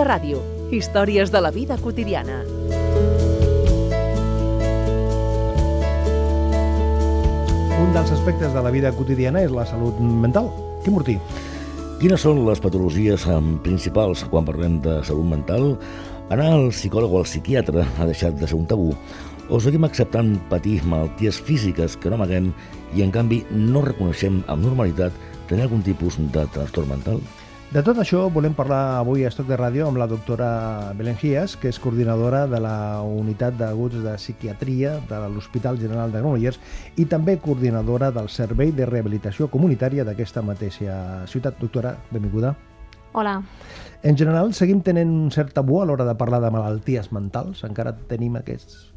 de ràdio. Històries de la vida quotidiana. Un dels aspectes de la vida quotidiana és la salut mental. Quim Mortí. Quines són les patologies principals quan parlem de salut mental? Anar al psicòleg o al psiquiatre ha deixat de ser un tabú o seguim acceptant patir malalties físiques que no amaguem i en canvi no reconeixem amb normalitat tenir algun tipus de trastorn mental? De tot això volem parlar avui a Estoc de Ràdio amb la doctora Belén Gies, que és coordinadora de la Unitat d'Aguts de Psiquiatria de l'Hospital General de Granollers i també coordinadora del Servei de Rehabilitació Comunitària d'aquesta mateixa ciutat. Doctora, benvinguda. Hola. En general, seguim tenint un cert tabú a l'hora de parlar de malalties mentals? Encara tenim aquests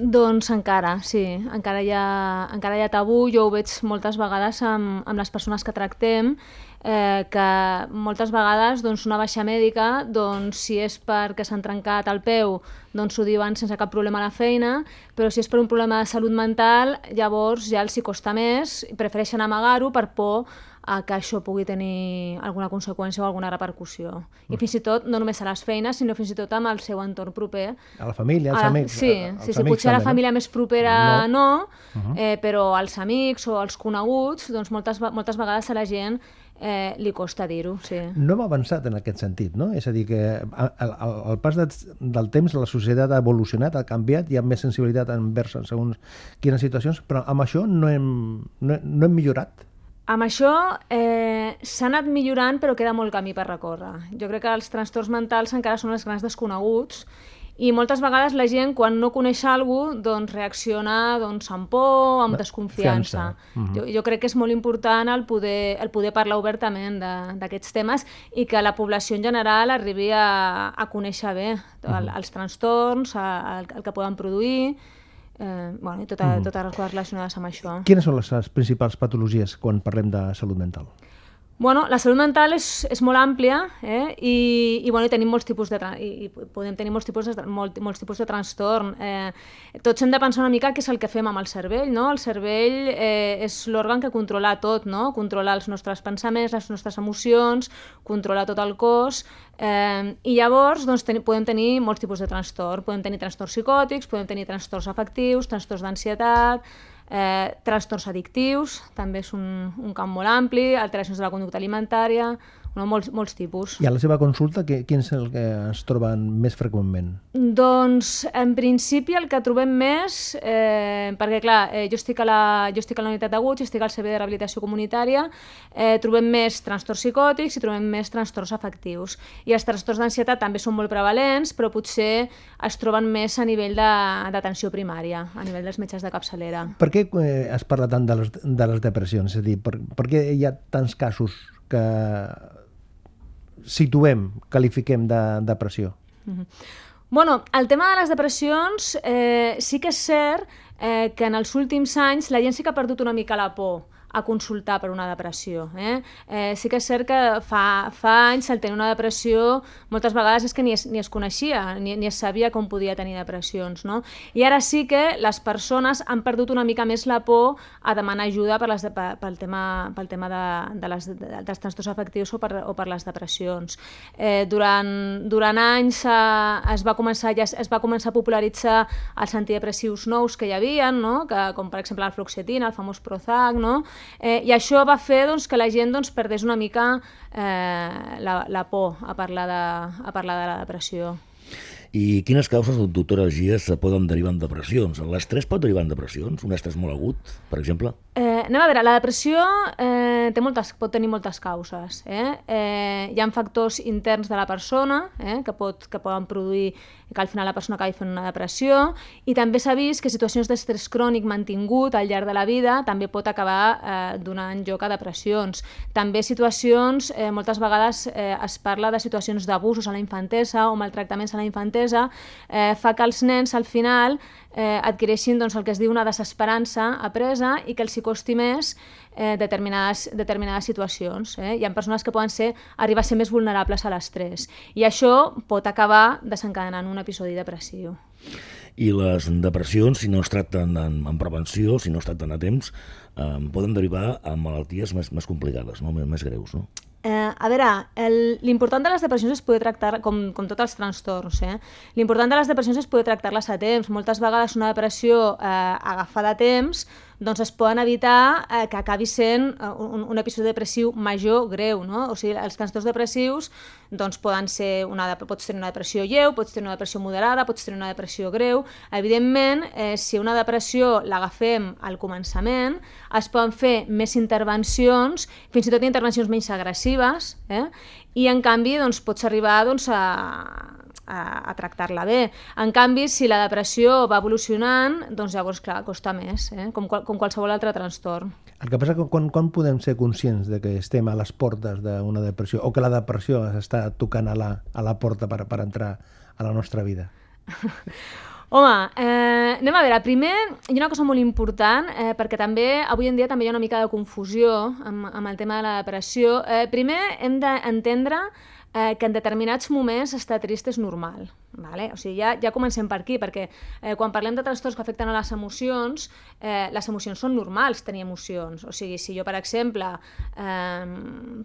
doncs encara, sí, encara hi, ha, encara hi ha tabú, jo ho veig moltes vegades amb, amb les persones que tractem, eh, que moltes vegades doncs, una baixa mèdica, doncs, si és perquè s'han trencat el peu, doncs ho diuen sense cap problema a la feina, però si és per un problema de salut mental, llavors ja els hi costa més, prefereixen amagar-ho per por a que això pugui tenir alguna conseqüència o alguna repercussió. I fins i tot, no només a les feines, sinó fins i tot amb el seu entorn proper. A la família, als la, amics. Sí, als sí, sí potser a la també, família no? més propera no, no Uh -huh. eh, però als amics o als coneguts, doncs moltes, moltes vegades a la gent eh, li costa dir-ho, sí. No hem avançat en aquest sentit, no? És a dir, que al, pas de, del temps la societat ha evolucionat, ha canviat, hi ha més sensibilitat envers en segons quines situacions, però amb això no hem, no, no hem millorat. Amb això eh, s'ha anat millorant però queda molt camí per recórrer. Jo crec que els trastorns mentals encara són els grans desconeguts i moltes vegades la gent, quan no coneix alguna cosa, doncs reacciona doncs, amb por, amb desconfiança. Uh -huh. jo, jo crec que és molt important el poder, el poder parlar obertament d'aquests temes i que la població en general arribi a, a conèixer bé el, els trastorns, el, el que poden produir, eh, bueno, i tota, uh -huh. totes les coses relacionades amb això. Quines són les, les principals patologies quan parlem de salut mental? Bueno, la salut mental és, és molt àmplia eh? I, i, bueno, i tenim molts tipus de i, i podem tenir molts tipus de, molt, molts tipus de trastorn. Eh, tots hem de pensar una mica què és el que fem amb el cervell. No? El cervell eh, és l'òrgan que controla tot, no? controla els nostres pensaments, les nostres emocions, controla tot el cos eh, i llavors doncs, ten, podem tenir molts tipus de trastorn. Podem tenir trastorns psicòtics, podem tenir trastorns afectius, trastorns d'ansietat, Eh, trastorns addictius, també és un, un camp molt ampli, alteracions de la conducta alimentària, no, molts, molts tipus. I a la seva consulta, que, quin és el que es troben més freqüentment? Doncs, en principi, el que trobem més, eh, perquè, clar, eh, jo, estic a la, jo estic a la unitat d'aguts, estic al servei de rehabilitació comunitària, eh, trobem més trastorns psicòtics i trobem més trastorns afectius. I els trastorns d'ansietat també són molt prevalents, però potser es troben més a nivell d'atenció primària, a nivell dels metges de capçalera. Per què eh, es parla tant de les, de les depressions? És a dir, per, per què hi ha tants casos que situem, qualifiquem de depressió? Mm -hmm. Bueno, el tema de les depressions eh, sí que és cert eh, que en els últims anys la gent sí que ha perdut una mica la por a consultar per una depressió. Eh? Eh, sí que és cert que fa, fa anys el tenir una depressió moltes vegades és que ni es, ni es coneixia, ni, ni es sabia com podia tenir depressions. No? I ara sí que les persones han perdut una mica més la por a demanar ajuda per les de, pel tema, pel tema de, de les, de, dels trastorns afectius o per, o per les depressions. Eh, durant, durant anys eh, es, va començar, ja es, es va començar a popularitzar els antidepressius nous que hi havia, no? que, com per exemple el fluoxetina, el famós Prozac, no? Eh, I això va fer doncs, que la gent doncs, perdés una mica eh, la, la por a parlar, de, a parlar de la depressió. I quines causes, doctora Gies, poden derivar en depressions? L'estrès pot derivar en depressions? Un estrès molt agut, per exemple? Eh, anem a veure, la depressió eh, té moltes, pot tenir moltes causes. Eh? Eh, hi ha factors interns de la persona eh, que, pot, que poden produir que al final la persona acabi fent una depressió i també s'ha vist que situacions d'estrès crònic mantingut al llarg de la vida també pot acabar eh, donant lloc a depressions. També situacions, eh, moltes vegades eh, es parla de situacions d'abusos a la infantesa o maltractaments a la infantesa, eh, fa que els nens al final eh, adquireixin doncs, el que es diu una desesperança apresa i que els hi costi més eh, determinades, determinades situacions. Eh? Hi ha persones que poden ser, arribar a ser més vulnerables a l'estrès i això pot acabar desencadenant un episodi depressiu. I les depressions, si no es tracten en, en prevenció, si no es tracten a temps, eh, poden derivar a malalties més, més complicades, no? més, més greus. No? Eh, a veure, l'important de les depressions és poder tractar, com, com tots els trastorns, eh? l'important de les depressions és poder tractar-les a temps. Moltes vegades una depressió eh, agafada a temps doncs es poden evitar eh, que acabi sent eh, un, un episodi depressiu major greu. No? O sigui, els trastorns depressius doncs, poden ser una, pots tenir una depressió lleu, pots tenir una depressió moderada, pots tenir una depressió greu. Evidentment, eh, si una depressió l'agafem al començament, es poden fer més intervencions, fins i tot intervencions menys agressives, eh? i en canvi doncs, pots arribar doncs, a, a, a tractar-la bé. En canvi, si la depressió va evolucionant, doncs llavors, clar, costa més, eh? com, com qualsevol altre trastorn. El que passa que quan, quan podem ser conscients de que estem a les portes d'una depressió o que la depressió està tocant a la, a la porta per, per entrar a la nostra vida? Home, eh, anem a veure, primer hi ha una cosa molt important, eh, perquè també avui en dia també hi ha una mica de confusió amb, amb el tema de la depressió. Eh, primer hem d'entendre eh, que en determinats moments estar trist és normal. Vale? O sigui, ja, ja comencem per aquí, perquè eh, quan parlem de trastorns que afecten a les emocions, eh, les emocions són normals tenir emocions. O sigui, si jo, per exemple, eh,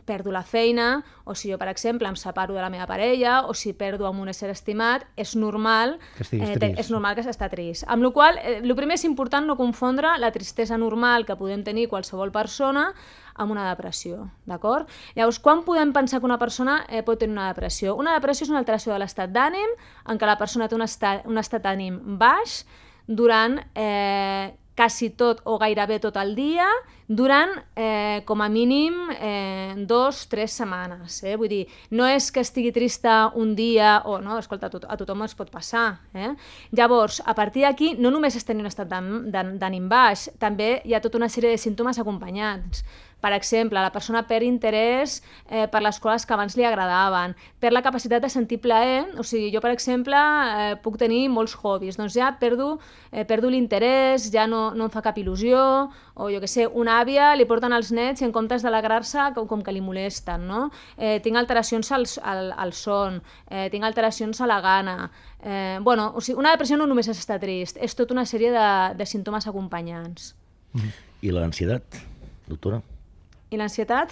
perdo la feina, o si jo, per exemple, em separo de la meva parella, o si perdo amb un ésser estimat, és normal que, eh, és normal que s'està trist. Amb la qual eh, el primer és important no confondre la tristesa normal que podem tenir qualsevol persona amb una depressió, d'acord? Llavors, quan podem pensar que una persona eh, pot tenir una depressió? Una depressió és una alteració de l'estat d'ànim en què la persona té un estat, un estat d'ànim baix durant eh, quasi tot o gairebé tot el dia durant eh, com a mínim eh, dos, tres setmanes. Eh? Vull dir, no és que estigui trista un dia o no, escolta, a, a tothom es pot passar. Eh? Llavors, a partir d'aquí, no només és tenir un estat d'ànim baix, també hi ha tota una sèrie de símptomes acompanyants. Per exemple, la persona perd interès eh, per les coses que abans li agradaven, per la capacitat de sentir plaer, o sigui, jo, per exemple, eh, puc tenir molts hobbies, doncs ja perdo, eh, perdo l'interès, ja no, no em fa cap il·lusió, o jo que sé, una àvia li porten els nets i en comptes d'alegrar-se com, com que li molesten, no? Eh, tinc alteracions al, al, al son, eh, tinc alteracions a la gana, eh, bueno, o sigui, una depressió no només és estar trist, és tota una sèrie de, de símptomes acompanyants. I l'ansietat, doctora? I l'ansietat?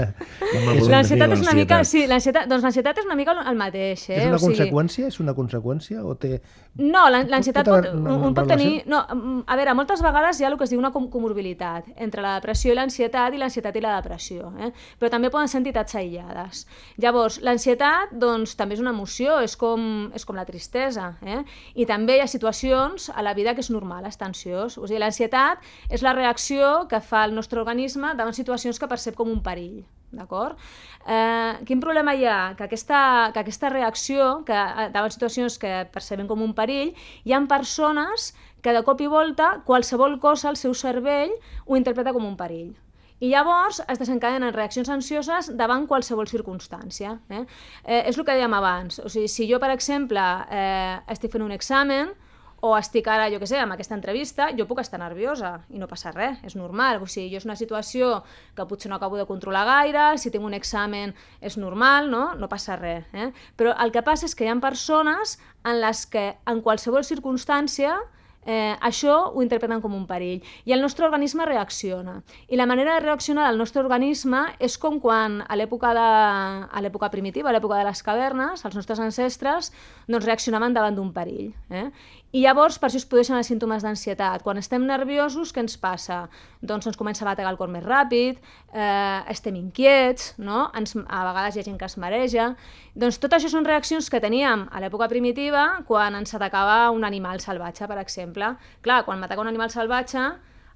l'ansietat és una mica... Sí, l'ansietat, doncs l'ansietat és una mica el mateix. Eh? És una o sigui... conseqüència? És una conseqüència? O té... No, l'ansietat pot, pot, un, un pot tenir... No, a veure, moltes vegades hi ha el que es diu una comorbilitat entre la depressió i l'ansietat i l'ansietat i la depressió. Eh? Però també poden ser entitats aïllades. Llavors, l'ansietat doncs, també és una emoció, és com, és com la tristesa. Eh? I també hi ha situacions a la vida que és normal estar ansiós. O sigui, l'ansietat és la reacció que fa el nostre organisme davant situacions situacions que percep com un perill. D'acord? Eh, quin problema hi ha? Que aquesta, que aquesta reacció, que eh, davant situacions que percebem com un perill, hi ha persones que de cop i volta qualsevol cosa al seu cervell ho interpreta com un perill. I llavors es desencadenen reaccions ansioses davant qualsevol circumstància. Eh? Eh, és el que dèiem abans. O sigui, si jo, per exemple, eh, estic fent un examen, o estic ara, jo què sé, amb aquesta entrevista, jo puc estar nerviosa i no passa res, és normal. O sigui, jo és una situació que potser no acabo de controlar gaire, si tinc un examen és normal, no? No passa res. Eh? Però el que passa és que hi ha persones en les que en qualsevol circumstància eh, això ho interpreten com un perill i el nostre organisme reacciona. I la manera de reaccionar del nostre organisme és com quan a l'època de, a l'època primitiva, a l'època de les cavernes, els nostres ancestres doncs, reaccionaven davant d'un perill. Eh? I llavors, per això es produeixen els símptomes d'ansietat. Quan estem nerviosos, què ens passa? Doncs ens comença a bategar el cor més ràpid, eh, estem inquiets, no? ens, a vegades hi ha gent que es mareja... Doncs tot això són reaccions que teníem a l'època primitiva quan ens atacava un animal salvatge, per exemple. Clar, quan m'ataca un animal salvatge,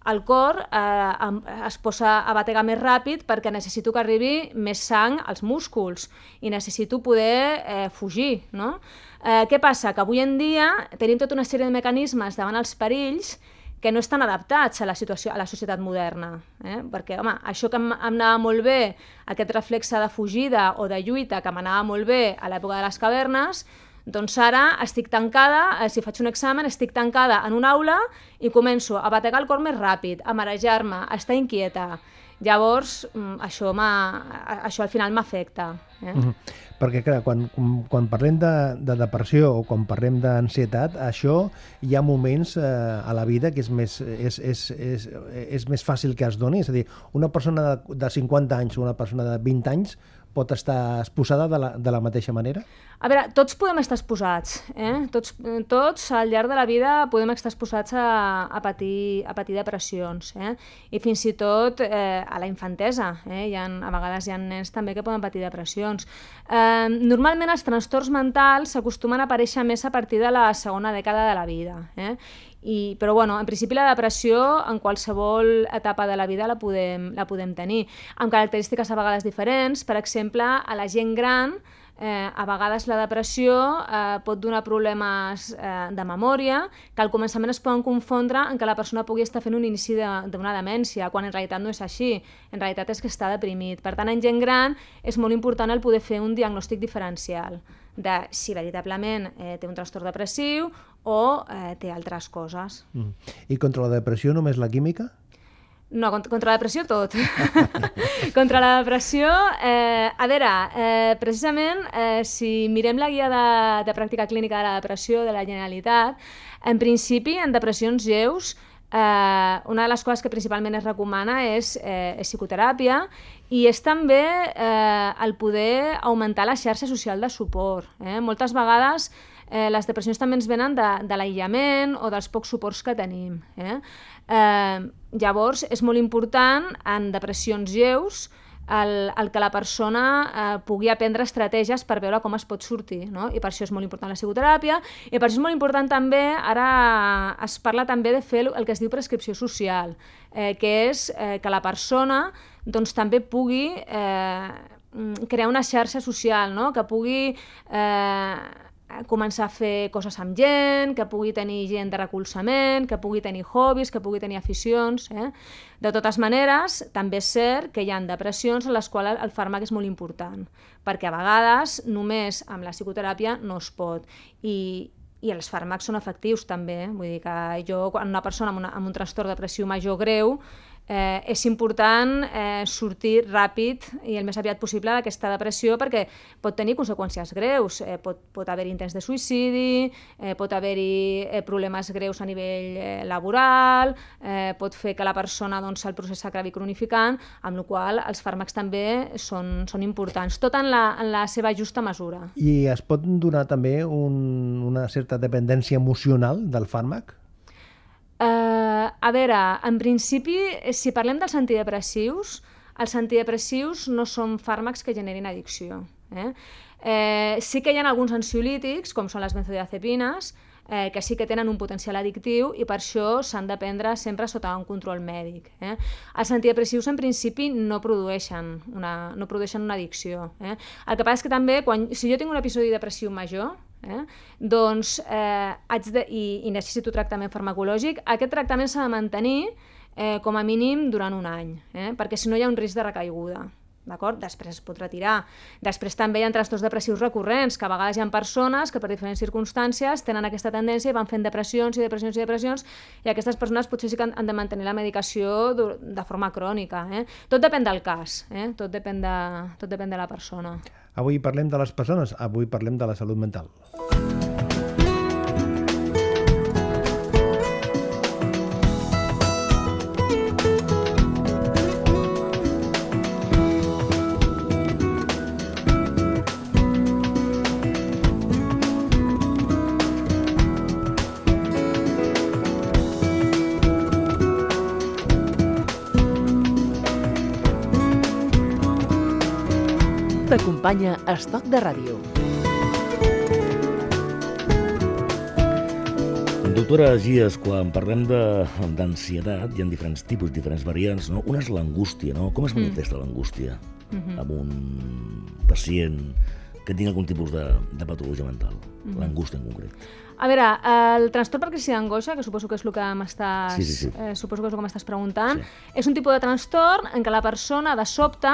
el cor eh, es posa a bategar més ràpid perquè necessito que arribi més sang als músculs i necessito poder eh, fugir. No? Eh, què passa? Que avui en dia tenim tota una sèrie de mecanismes davant els perills que no estan adaptats a la situació a la societat moderna. Eh? Perquè, home, això que em, em anava molt bé, aquest reflexe de fugida o de lluita que m'anava molt bé a l'època de les cavernes, doncs ara estic tancada, eh, si faig un examen, estic tancada en una aula i començo a bategar el cor més ràpid, a marejar-me, a estar inquieta. Llavors, mm, això, això al final m'afecta. Eh? Mm -hmm. Perquè, clar, quan, quan parlem de, de depressió o quan parlem d'ansietat, això hi ha moments eh, a la vida que és més, és, és, és, és més fàcil que es doni. És a dir, una persona de, de 50 anys o una persona de 20 anys pot estar exposada de la, de la mateixa manera? A veure, tots podem estar exposats, eh? Tots, tots al llarg de la vida podem estar exposats a, a, patir, a patir depressions, eh? I fins i tot eh, a la infantesa, eh? Hi ha, a vegades hi ha nens també que poden patir depressions. Eh, normalment els trastorns mentals s'acostumen a aparèixer més a partir de la segona dècada de la vida, eh? I, però bueno, en principi la depressió en qualsevol etapa de la vida la podem, la podem tenir, amb característiques a vegades diferents. Per exemple, a la gent gran eh, a vegades la depressió eh, pot donar problemes eh, de memòria que al començament es poden confondre en què la persona pugui estar fent un inici d'una de, demència, quan en realitat no és així. En realitat és que està deprimit. Per tant, en gent gran és molt important el poder fer un diagnòstic diferencial de si veritablement eh, té un trastorn depressiu o eh, té altres coses. Mm. I contra la depressió només la química? No, contra la depressió tot. contra la depressió, eh, a veure, eh, precisament, eh, si mirem la guia de, de pràctica clínica de la depressió de la Generalitat, en principi, en depressions lleus, eh, una de les coses que principalment es recomana és, eh, és psicoteràpia i és també eh, el poder augmentar la xarxa social de suport. Eh? Moltes vegades eh, les depressions també ens venen de, de l'aïllament o dels pocs suports que tenim. Eh? Eh, llavors, és molt important en depressions lleus el, el que la persona eh, pugui aprendre estratègies per veure com es pot sortir, no? i per això és molt important la psicoteràpia, i per això és molt important també, ara es parla també de fer el que es diu prescripció social, eh, que és eh, que la persona doncs, també pugui eh, crear una xarxa social, no? que pugui eh, començar a fer coses amb gent, que pugui tenir gent de recolzament, que pugui tenir hobbies, que pugui tenir aficions. Eh? De totes maneres, també és cert que hi ha depressions en les quals el fàrmac és molt important, perquè a vegades només amb la psicoteràpia no es pot. I, i els fàrmacs són efectius també. Eh? Vull dir que jo, quan una persona amb, una, amb un trastorn depressiu major greu, eh, és important eh, sortir ràpid i el més aviat possible d'aquesta depressió perquè pot tenir conseqüències greus. Eh, pot, pot haver intents de suïcidi, eh, pot haver-hi eh, problemes greus a nivell eh, laboral, eh, pot fer que la persona doncs, el procés s'acabi cronificant, amb la qual els fàrmacs també són, són importants, tot en la, en la seva justa mesura. I es pot donar també un, una certa dependència emocional del fàrmac? Uh, a veure, en principi, si parlem dels antidepressius, els antidepressius no són fàrmacs que generin addicció. Eh? Eh, sí que hi ha alguns ansiolítics, com són les benzodiazepines, eh, que sí que tenen un potencial addictiu i per això s'han de prendre sempre sota un control mèdic. Eh? Els antidepressius en principi no produeixen una, no produeixen una addicció. Eh? El que passa és que també, quan, si jo tinc un episodi depressiu major, eh? doncs eh, haig de, i, i necessito tractament farmacològic, aquest tractament s'ha de mantenir eh, com a mínim durant un any, eh? perquè si no hi ha un risc de recaiguda. D'acord? Després es pot retirar. Després també hi ha trastorns depressius recurrents, que a vegades hi ha persones que per diferents circumstàncies tenen aquesta tendència i van fent depressions i depressions i depressions i aquestes persones potser sí que han de mantenir la medicació de forma crònica. Eh? Tot depèn del cas, eh? tot, depèn de, tot depèn de la persona. Avui parlem de les persones, avui parlem de la salut mental. T'acompanya Estoc de Ràdio. Doctora Gies, quan parlem d'ansietat, hi ha diferents tipus, diferents variants. No? Una és l'angústia, no? Com es mm. manifesta mm. l'angústia mm -hmm. amb un pacient que tingui algun tipus de, de patologia mental? Mm -hmm. L'angústia en concret. A veure, el trastorn per crisi d'angoixa, que suposo que és el que m'estàs sí, sí, sí. eh, suposo que és el que m'estàs preguntant, sí. és un tipus de trastorn en què la persona de sobte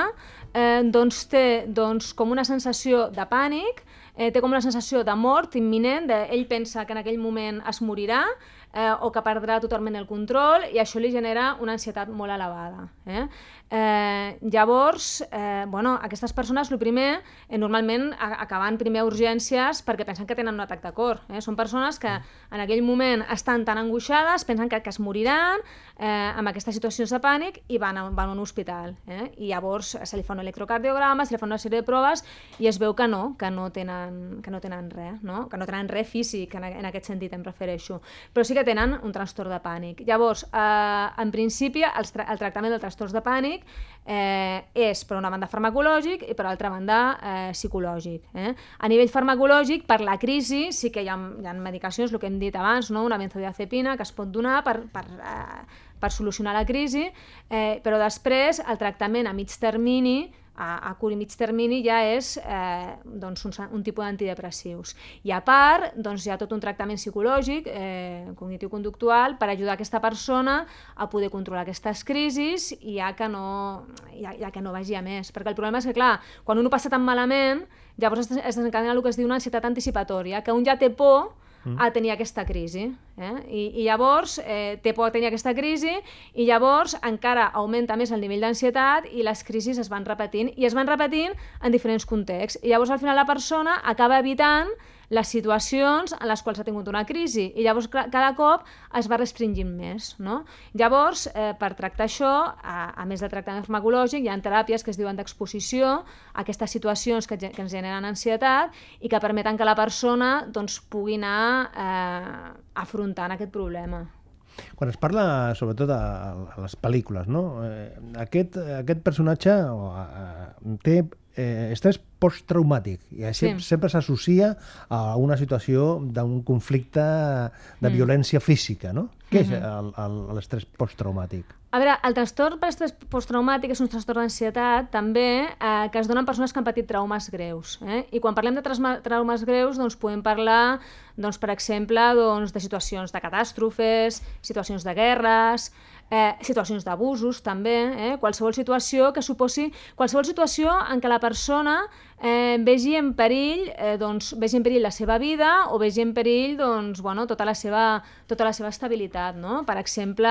eh, doncs té doncs, com una sensació de pànic eh, té com una sensació de mort imminent, de, ell pensa que en aquell moment es morirà, eh, o que perdrà totalment el control i això li genera una ansietat molt elevada. Eh? Eh, llavors, eh, bueno, aquestes persones, el primer, eh, normalment acaben primer a urgències perquè pensen que tenen un atac de cor. Eh? Són persones que en aquell moment estan tan angoixades, pensen que, que es moriran eh, amb aquestes situacions de pànic i van a, van a un hospital. Eh? I llavors se li fa un electrocardiograma, se li fa una sèrie de proves i es veu que no, que no tenen, que no tenen res, no? que no tenen res físic, en, en aquest sentit em refereixo. Però sí que tenen un trastorn de pànic. Llavors, eh, en principi, el, tra el tractament del trastorn de pànic eh, és, per una banda, farmacològic i, per altra banda, eh, psicològic. Eh? A nivell farmacològic, per la crisi, sí que hi ha, hi ha medicacions, el que hem dit abans, no? una benzodiazepina que es pot donar per, per, eh, per solucionar la crisi, eh, però després el tractament a mig termini a, a curt i mig termini ja és eh, doncs un, un tipus d'antidepressius. I a part, doncs hi ha tot un tractament psicològic, eh, cognitiu-conductual, per ajudar aquesta persona a poder controlar aquestes crisis i ja que no, ja, ja que no vagi a més. Perquè el problema és que, clar, quan un ho passa tan malament, llavors es, es desencadena el que es diu una ansietat anticipatòria, que un ja té por mm. a tenir aquesta crisi. Eh? I, I llavors eh, té por a tenir aquesta crisi i llavors encara augmenta més el nivell d'ansietat i les crisis es van repetint i es van repetint en diferents contexts. I llavors al final la persona acaba evitant les situacions en les quals ha tingut una crisi i llavors cada cop es va restringint més. No? Llavors, eh, per tractar això, a, a més de tractament farmacològic, hi ha teràpies que es diuen d'exposició a aquestes situacions que, que ens generen ansietat i que permeten que la persona doncs, pugui anar eh, afrontant aquest problema. Quan es parla, sobretot a, a les pel·lícules, no? Eh, aquest, aquest personatge eh, té eh, estrès posttraumàtic i sí. sempre s'associa a una situació d'un conflicte de mm. violència física, no? Què és mm-hmm. l'estrès posttraumàtic? A veure, el trastorn per estrès posttraumàtic és un trastorn d'ansietat també eh, que es donen persones que han patit traumes greus. Eh? I quan parlem de traumes greus doncs podem parlar, doncs, per exemple, doncs, de situacions de catàstrofes, situacions de guerres, eh, situacions d'abusos també, eh? qualsevol situació que suposi, qualsevol situació en què la persona eh, vegi en perill, eh, doncs, vegi en perill la seva vida o vegi en perill doncs, bueno, tota, la seva, tota la seva estabilitat. No? Per exemple,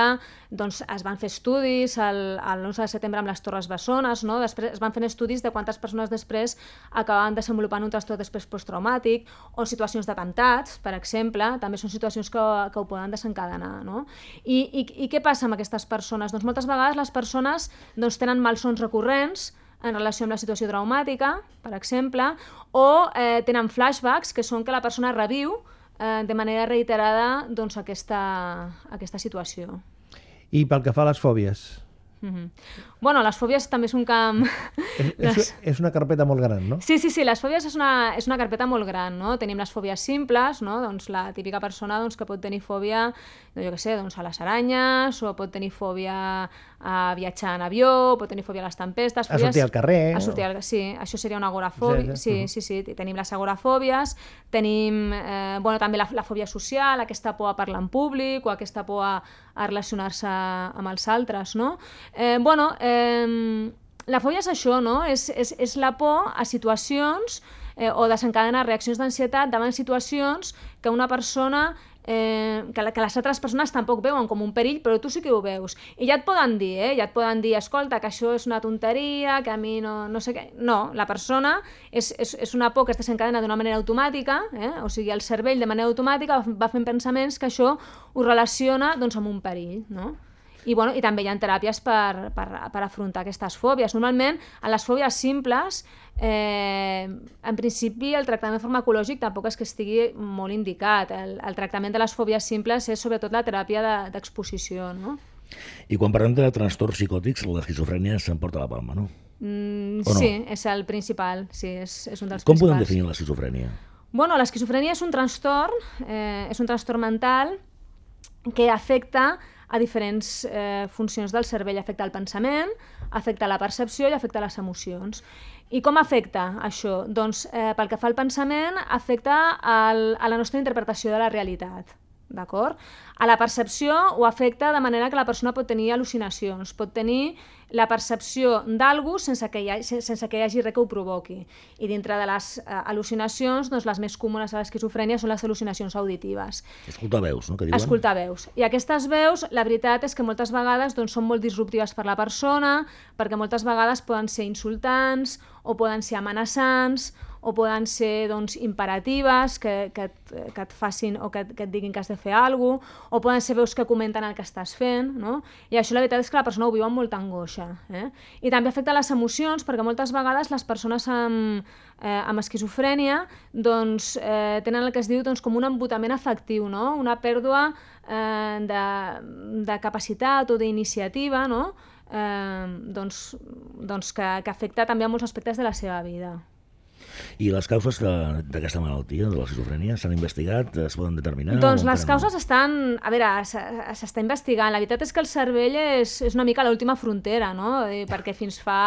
doncs, es van fer estudis el, el 11 de setembre amb les Torres Bessones, no? després es van fer estudis de quantes persones després acabaven desenvolupant un trastorn després posttraumàtic o situacions d'atemptats, per exemple, també són situacions que, que ho poden desencadenar. No? I, i, I què passa amb aquestes persones? Doncs moltes vegades les persones doncs, tenen malsons recurrents, en relació amb la situació traumàtica, per exemple, o eh, tenen flashbacks, que són que la persona reviu eh, de manera reiterada doncs, aquesta, aquesta situació. I pel que fa a les fòbies? Mm -hmm. Bueno, les fòbies també és un camp... És, les... és, una carpeta molt gran, no? Sí, sí, sí, les fòbies és una, és una carpeta molt gran, no? Tenim les fòbies simples, no? Doncs la típica persona doncs, que pot tenir fòbia, no, jo què sé, doncs a les aranyes, o pot tenir fòbia a viatjar en avió, pot tenir fòbia a les tempestes... Fòbies... A sortir al carrer... A sortir al... Sí, això seria una agorafòbia. Sí, sí, sí, sí, tenim les agorafòbies, tenim eh, bueno, també la, la fòbia social, aquesta por a parlar en públic o aquesta por a, a relacionar-se amb els altres, no? Eh, bueno, eh, la fòbia és això, no? És, és, és la por a situacions eh, o desencadenar reaccions d'ansietat davant situacions que una persona eh, que, que les altres persones tampoc veuen com un perill, però tu sí que ho veus. I ja et poden dir, eh? ja et poden dir, escolta, que això és una tonteria, que a mi no, no sé què... No, la persona és, és, és una por que es desencadena d'una manera automàtica, eh? o sigui, el cervell de manera automàtica va fent pensaments que això ho relaciona doncs, amb un perill, no? I, bueno, I també hi ha teràpies per, per, per afrontar aquestes fòbies. Normalment, en les fòbies simples, eh, en principi el tractament farmacològic tampoc és que estigui molt indicat. El, el tractament de les fòbies simples és sobretot la teràpia d'exposició. De, no? I quan parlem de trastorns psicòtics, l'esquizofrènia s'emporta la palma, no? Mm, no? Sí, és el principal. Sí, és, és un dels Com principals. podem definir l'esquizofrènia? Bueno, l'esquizofrènia és un trastorn, eh, és un trastorn mental que afecta a diferents eh, funcions del cervell. Afecta el pensament, afecta la percepció i afecta les emocions. I com afecta això? Doncs eh, pel que fa al pensament, afecta el, a la nostra interpretació de la realitat. d'acord? A la percepció ho afecta de manera que la persona pot tenir al·lucinacions, pot tenir la percepció d'algú sense, que hi hagi, sense que hi hagi res que ho provoqui. I dintre de les uh, al·lucinacions, doncs, les més comunes a l'esquizofrènia són les al·lucinacions auditives. Escoltar veus, no? Que diuen? Escoltar veus. I aquestes veus, la veritat és que moltes vegades doncs, són molt disruptives per la persona, perquè moltes vegades poden ser insultants o poden ser amenaçants o poden ser doncs, imperatives, que, que, et, que et facin o que, que et diguin que has de fer alguna cosa, o poden ser veus que comenten el que estàs fent, no? i això la veritat és que la persona ho viu amb molta angoixa. Eh? I també afecta les emocions, perquè moltes vegades les persones amb, eh, amb esquizofrènia doncs, eh, tenen el que es diu doncs, com un embotament afectiu, no? una pèrdua eh, de, de capacitat o d'iniciativa, no? Eh, doncs, doncs que, que afecta també a molts aspectes de la seva vida. I les causes d'aquesta malaltia, de l'esquizofrènia, s'han investigat, es poden determinar? Doncs les causes no? estan... A veure, s'està investigant. La veritat és que el cervell és, és una mica l'última frontera, no? Perquè fins fa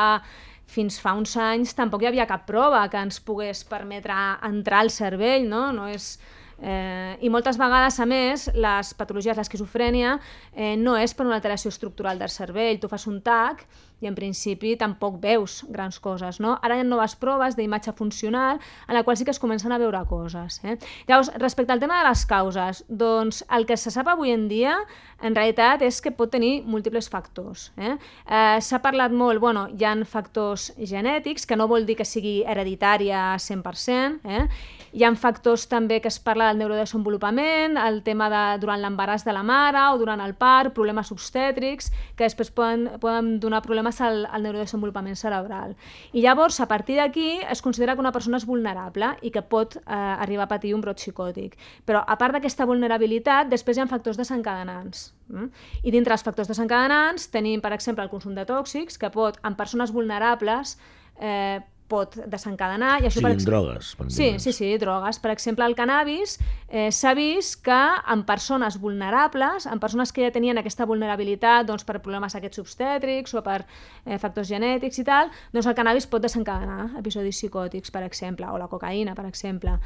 fins fa uns anys tampoc hi havia cap prova que ens pogués permetre entrar al cervell, no? No és Eh, I moltes vegades, a més, les patologies, l'esquizofrènia, eh, no és per una alteració estructural del cervell. Tu fas un TAC i en principi tampoc veus grans coses. No? Ara hi ha noves proves d'imatge funcional en la qual sí que es comencen a veure coses. Eh? Llavors, respecte al tema de les causes, doncs el que se sap avui en dia en realitat és que pot tenir múltiples factors. Eh? Eh, S'ha parlat molt, bueno, hi han factors genètics, que no vol dir que sigui hereditària 100%, eh? hi han factors també que es parla del neurodesenvolupament, el tema de durant l'embaràs de la mare o durant el part, problemes obstètrics, que després poden, poden donar problemes al, al neurodesenvolupament cerebral. I llavors, a partir d'aquí, es considera que una persona és vulnerable i que pot eh, arribar a patir un brot psicòtic. Però, a part d'aquesta vulnerabilitat, després hi ha factors desencadenants. Mm? I dintre els factors desencadenants tenim, per exemple, el consum de tòxics, que pot, en persones vulnerables, eh, pot desencadenar. I això, Siguin per drogues. Per sí, sí, sí, drogues. Per exemple, el cannabis eh, s'ha vist que en persones vulnerables, en persones que ja tenien aquesta vulnerabilitat doncs, per problemes aquests obstètrics o per eh, factors genètics i tal, doncs el cannabis pot desencadenar episodis psicòtics, per exemple, o la cocaïna, per exemple.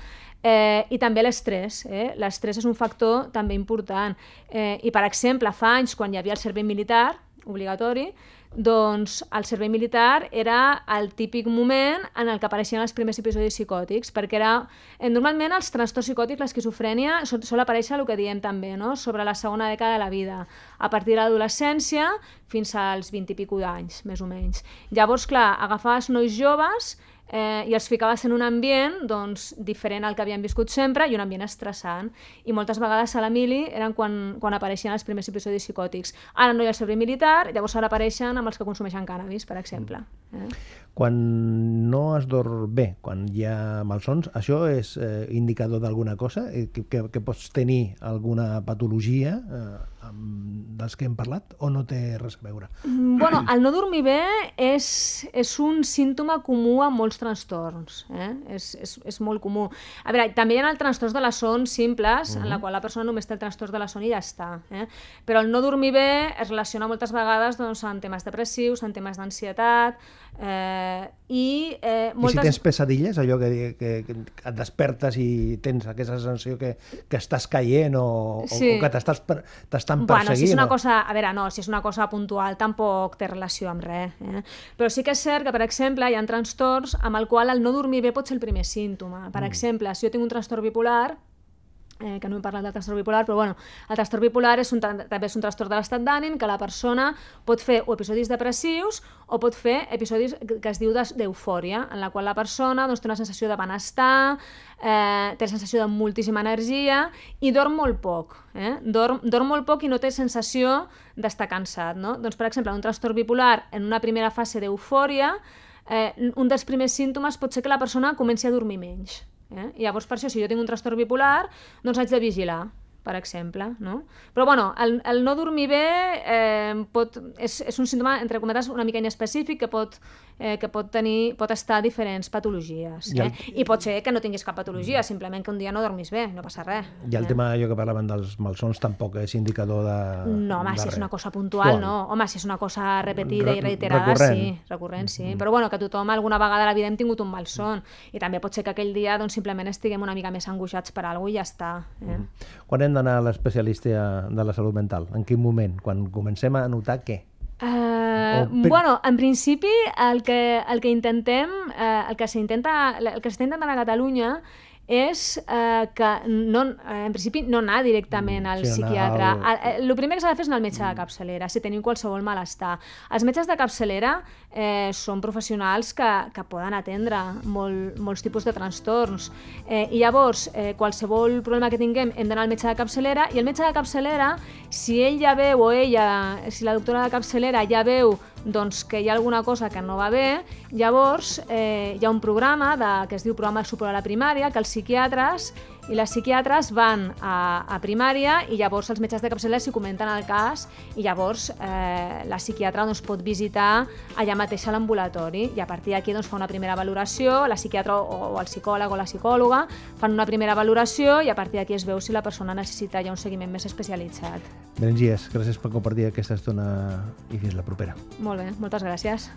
Eh, I també l'estrès. Eh? L'estrès és un factor també important. Eh, I, per exemple, fa anys, quan hi havia el servei militar, obligatori, doncs el servei militar era el típic moment en el que apareixien els primers episodis psicòtics, perquè era, eh, normalment els trastorns psicòtics, l'esquizofrènia, sol, sol aparèixer el que diem també, no? sobre la segona dècada de la vida, a partir de l'adolescència fins als 20 i pico d'anys, més o menys. Llavors, clar, agafaves nois joves eh, i els ficaves en un ambient doncs, diferent al que havien viscut sempre i un ambient estressant. I moltes vegades a la mili eren quan, quan apareixien els primers episodis psicòtics. Ara no hi ha el servei militar, llavors ara apareixen amb els que consumeixen cannabis, per exemple. Eh? Quan no es dorm bé, quan hi ha malsons, això és eh, indicador d'alguna cosa? Eh, que, que, que pots tenir alguna patologia eh, dels que hem parlat o no té res a veure? Mm, bueno, el no dormir bé és, és un símptoma comú a molts trastorns. Eh? És, és, és molt comú. A veure, també hi ha els trastorns de la son simples, uh -huh. en la qual la persona només té el trastorn de la son i ja està. Eh? Però el no dormir bé es relaciona moltes vegades doncs, amb temes depressius, amb temes d'ansietat, eh, i, eh, moltes... I si tens pesadilles, allò que, que, que et despertes i tens aquesta sensació que, que estàs caient o, sí. o, o que t'estan perseguint... Bueno, si és una cosa... A veure, no, si és una cosa puntual tampoc té relació amb res. Eh? Però sí que és cert que, per exemple, hi ha trastorns amb el qual el no dormir bé pot ser el primer símptoma. Per mm. exemple, si jo tinc un trastorn bipolar, eh, que no hem parlat del trastorn bipolar, però bueno, el trastorn bipolar és un, també és un trastorn de l'estat d'ànim que la persona pot fer o episodis depressius o pot fer episodis que es diu d'eufòria, en la qual la persona doncs, té una sensació de benestar, eh, té sensació de moltíssima energia i dorm molt poc. Eh? Dorm, dorm molt poc i no té sensació d'estar cansat. No? Doncs, per exemple, un trastorn bipolar en una primera fase d'eufòria, eh, un dels primers símptomes pot ser que la persona comenci a dormir menys. Eh? I llavors, per això, si jo tinc un trastorn bipolar, doncs haig de vigilar per exemple. No? Però bueno, el, el no dormir bé eh, pot, és, és un símptoma, entre cometes, una mica inespecífic que pot, eh, que pot, tenir, pot estar a diferents patologies. Eh? I, el... I pot ser que no tinguis cap patologia, simplement que un dia no dormis bé, no passa res. I el eh? tema allò que parlaven dels malsons tampoc és indicador de... No, home, de si és una cosa puntual, Sual. no. Home, si és una cosa repetida Re i reiterada, recurrent. sí, recurrent, sí. Mm -hmm. Però bueno, que tothom alguna vegada a la vida hem tingut un malson. I també pot ser que aquell dia doncs, simplement estiguem una mica més angoixats per alguna cosa i ja està. Eh? Mm. Quan hem d'anar a l'especialista de la salut mental? En quin moment? Quan comencem a notar què? Uh, per- Bueno, en principi el que, el que intentem, eh, el que s'intenta el que s'està intentant a Catalunya és eh, que no, eh, en principi no anar directament al Sí, psiquiatre. El, el primer que s'ha de fer és anar al metge de capçalera, si tenim qualsevol malestar. Els metges de capçalera eh, són professionals que, que poden atendre molt, molts tipus de trastorns. Eh, I llavors, eh, qualsevol problema que tinguem hem d'anar al metge de capçalera i el metge de capçalera, si ell ja veu o ella, si la doctora de capçalera ja veu doncs, que hi ha alguna cosa que no va bé, llavors eh, hi ha un programa de, que es diu Programa de Suport a la Primària, que els psiquiatres i les psiquiatres van a, a primària i llavors els metges de capçalera s'hi comenten el cas i llavors eh, la psiquiatra doncs, pot visitar allà mateix a l'ambulatori i a partir d'aquí doncs, fa una primera valoració, la psiquiatra o, o el psicòleg o la psicòloga fan una primera valoració i a partir d'aquí es veu si la persona necessita ja un seguiment més especialitzat. Berengies, gràcies per compartir aquesta estona i fins la propera. Molt bé, moltes gràcies.